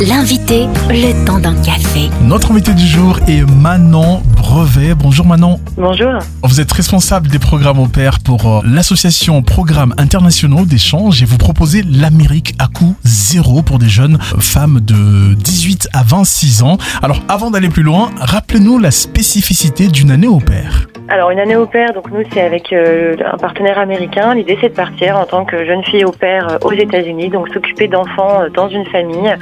L'invité, le temps d'un café. Notre invité du jour est Manon Brevet. Bonjour Manon. Bonjour. Vous êtes responsable des programmes au pair pour euh, l'association Programmes internationaux d'échange et vous proposez l'Amérique à coût zéro pour des jeunes femmes de 18 à 26 ans. Alors avant d'aller plus loin, rappelez-nous la spécificité d'une année au pair. Alors une année au pair, donc nous c'est avec euh, un partenaire américain. L'idée c'est de partir en tant que jeune fille au pair euh, aux États-Unis, donc s'occuper d'enfants euh, dans une famille,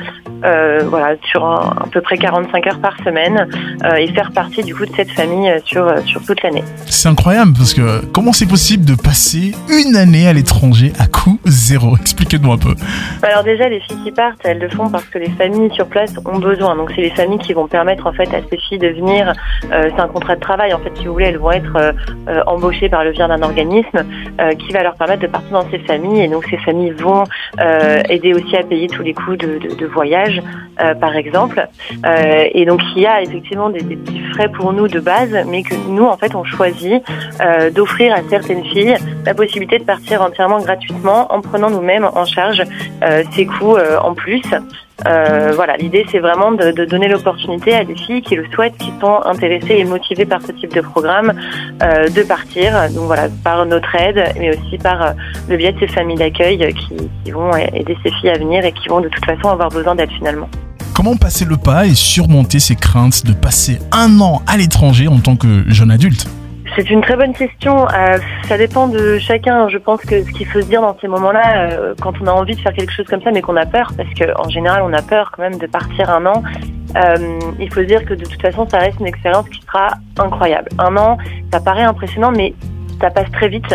euh, voilà sur un- à peu près 45 heures par semaine euh, et faire partie du coup de cette famille sur sur toute l'année. C'est incroyable parce que comment c'est possible de passer une année à l'étranger à coût zéro? Expliquez-nous un peu. Alors déjà les filles qui partent, elles le font parce que les familles sur place ont besoin. Donc c'est les familles qui vont permettre en fait à ces filles de venir. c'est un contrat de travail en fait si vous voulez, elles vont être euh, euh, embauchées par le biais d'un organisme euh, qui va leur permettre de partir dans ces familles et donc ces familles vont aider aussi à payer tous les coûts de, voyage par exemple. Et donc il y a effectivement des, petits frais pour nous de base, mais que nous en fait on choisit d'offrir à certaines filles la possibilité de partir entièrement gratuitement en prenant nous-mêmes en charge ces coûts en plus. Euh, voilà, l'idée c'est vraiment de, donner l'opportunité à des filles qui le souhaitent, qui sont intéressées et motivées par ce type de programme, euh, de partir. Donc voilà, par notre aide, mais aussi par euh, le biais de ces familles d'accueil qui, qui vont aider ces filles à venir et qui vont de toute façon avoir besoin d'aide finalement. Comment passer le pas et surmonter ces craintes de passer un an à l'étranger en tant que jeune adulte? C'est une très bonne question. Euh, ça dépend de chacun. Je pense que ce qu'il faut se dire dans ces moments-là, euh, quand on a envie de faire quelque chose comme ça, mais qu'on a peur, parce qu'en général, on a peur quand même de partir un an. euh, il faut se dire que de toute façon, ça reste une expérience qui sera incroyable. Un an, ça paraît impressionnant, mais ça passe très vite.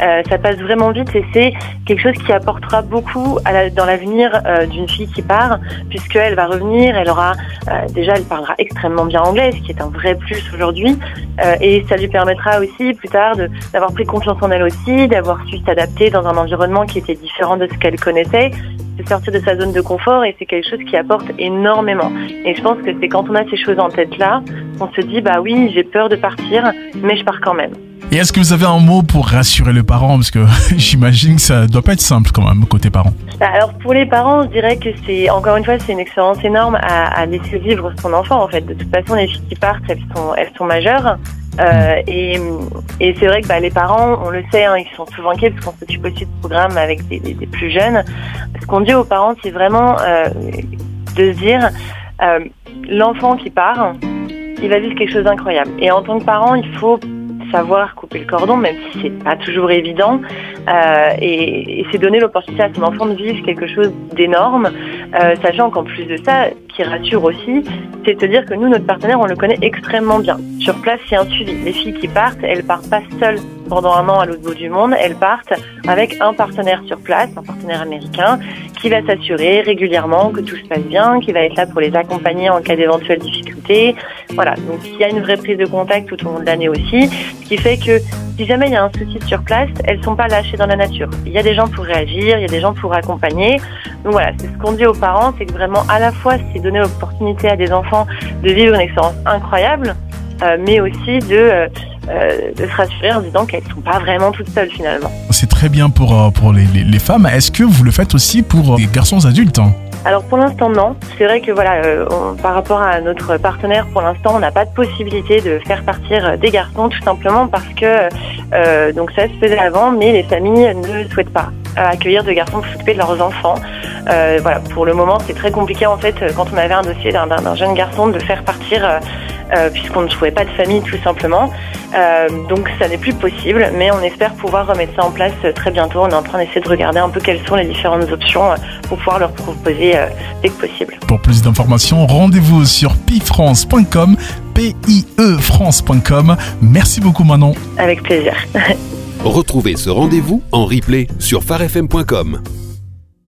Euh, ça passe vraiment vite et c'est quelque chose qui apportera beaucoup à la- dans l'avenir euh, d'une fille qui part, puisqu'elle va revenir, elle aura euh, déjà, elle parlera extrêmement bien anglais, ce qui est un vrai plus aujourd'hui. Euh, et ça lui permettra aussi plus tard d'avoir pris confiance en elle aussi, d'avoir su s'adapter dans un environnement qui était différent de ce qu'elle connaissait, de sortir de sa zone de confort et c'est quelque chose qui apporte énormément. Et je pense que c'est quand on a ces choses en tête là, on se dit bah oui j'ai peur de partir, mais je pars quand même. Et est-ce que vous avez un mot pour rassurer le parent? Parce que j'imagine que ça doit pas être simple quand même côté parent. Bah, Alors pour les parents, je dirais que c'est encore une fois c'est une expérience énorme à, laisser vivre son enfant en fait. De toute façon, les filles qui partent, elles sont elles sont majeures. Euh, et c'est vrai que bah, les parents, on le sait, hein, ils sont souvent inquiets parce qu'on s'occupe aussi de programmes avec des plus jeunes. Ce qu'on dit aux parents, c'est vraiment euh, de se dire euh, l'enfant qui part, il va vivre quelque chose d'incroyable. Et en tant que parent, il faut savoir couper le cordon, même si c'est pas toujours évident. Euh, et, et c'est donner l'opportunité à son enfant de vivre quelque chose d'énorme, euh, sachant qu'en plus de ça, qui rassure aussi, c'est de dire que nous, notre partenaire, on le connaît extrêmement bien. Sur place, c'est un suivi. Les filles qui partent, elles partent pas seules pendant un an à l'autre bout du monde, elles partent avec un partenaire sur place, un partenaire américain, qui va s'assurer régulièrement que tout se passe bien, qui va être là pour les accompagner en cas d'éventuelles difficultés. Voilà, donc il y a une vraie prise de contact tout au long de l'année aussi, ce qui fait que si jamais il y a un souci sur place, elles sont pas lâchées dans la nature. Il y a des gens pour réagir, il y a des gens pour accompagner. Donc voilà, c'est ce qu'on dit aux parents, c'est que vraiment à la fois c'est donner l'opportunité à des enfants de vivre une expérience incroyable, euh, mais aussi de, euh, euh, de se rassurer en disant qu'elles sont pas vraiment toutes seules finalement. C'est très bien pour, pour les, les- femmes. Est-ce que vous le faites aussi pour les garçons adultes hein? Alors pour l'instant non. C'est vrai que voilà, euh, par rapport à notre partenaire, pour l'instant on n'a pas de possibilité de faire partir euh, des garçons, tout simplement parce que euh, donc ça se faisait avant, mais les familles ne souhaitent pas euh, accueillir de garçons pour s'occuper de leurs enfants. Euh, voilà, pour le moment c'est très compliqué en fait euh, quand on avait un dossier d'un- jeune garçon de faire partir. Euh, puisqu'on ne trouvait pas de famille tout simplement. Euh, donc ça n'est plus possible, mais on espère pouvoir remettre ça en place très bientôt. On est en train d'essayer de regarder un peu quelles sont les différentes options euh, pour pouvoir leur proposer euh, dès que possible. Pour plus d'informations, rendez-vous sur pifrance.com, P-I-E France.com. Merci beaucoup Manon. Avec plaisir. Retrouvez ce rendez-vous en replay sur farfm.com.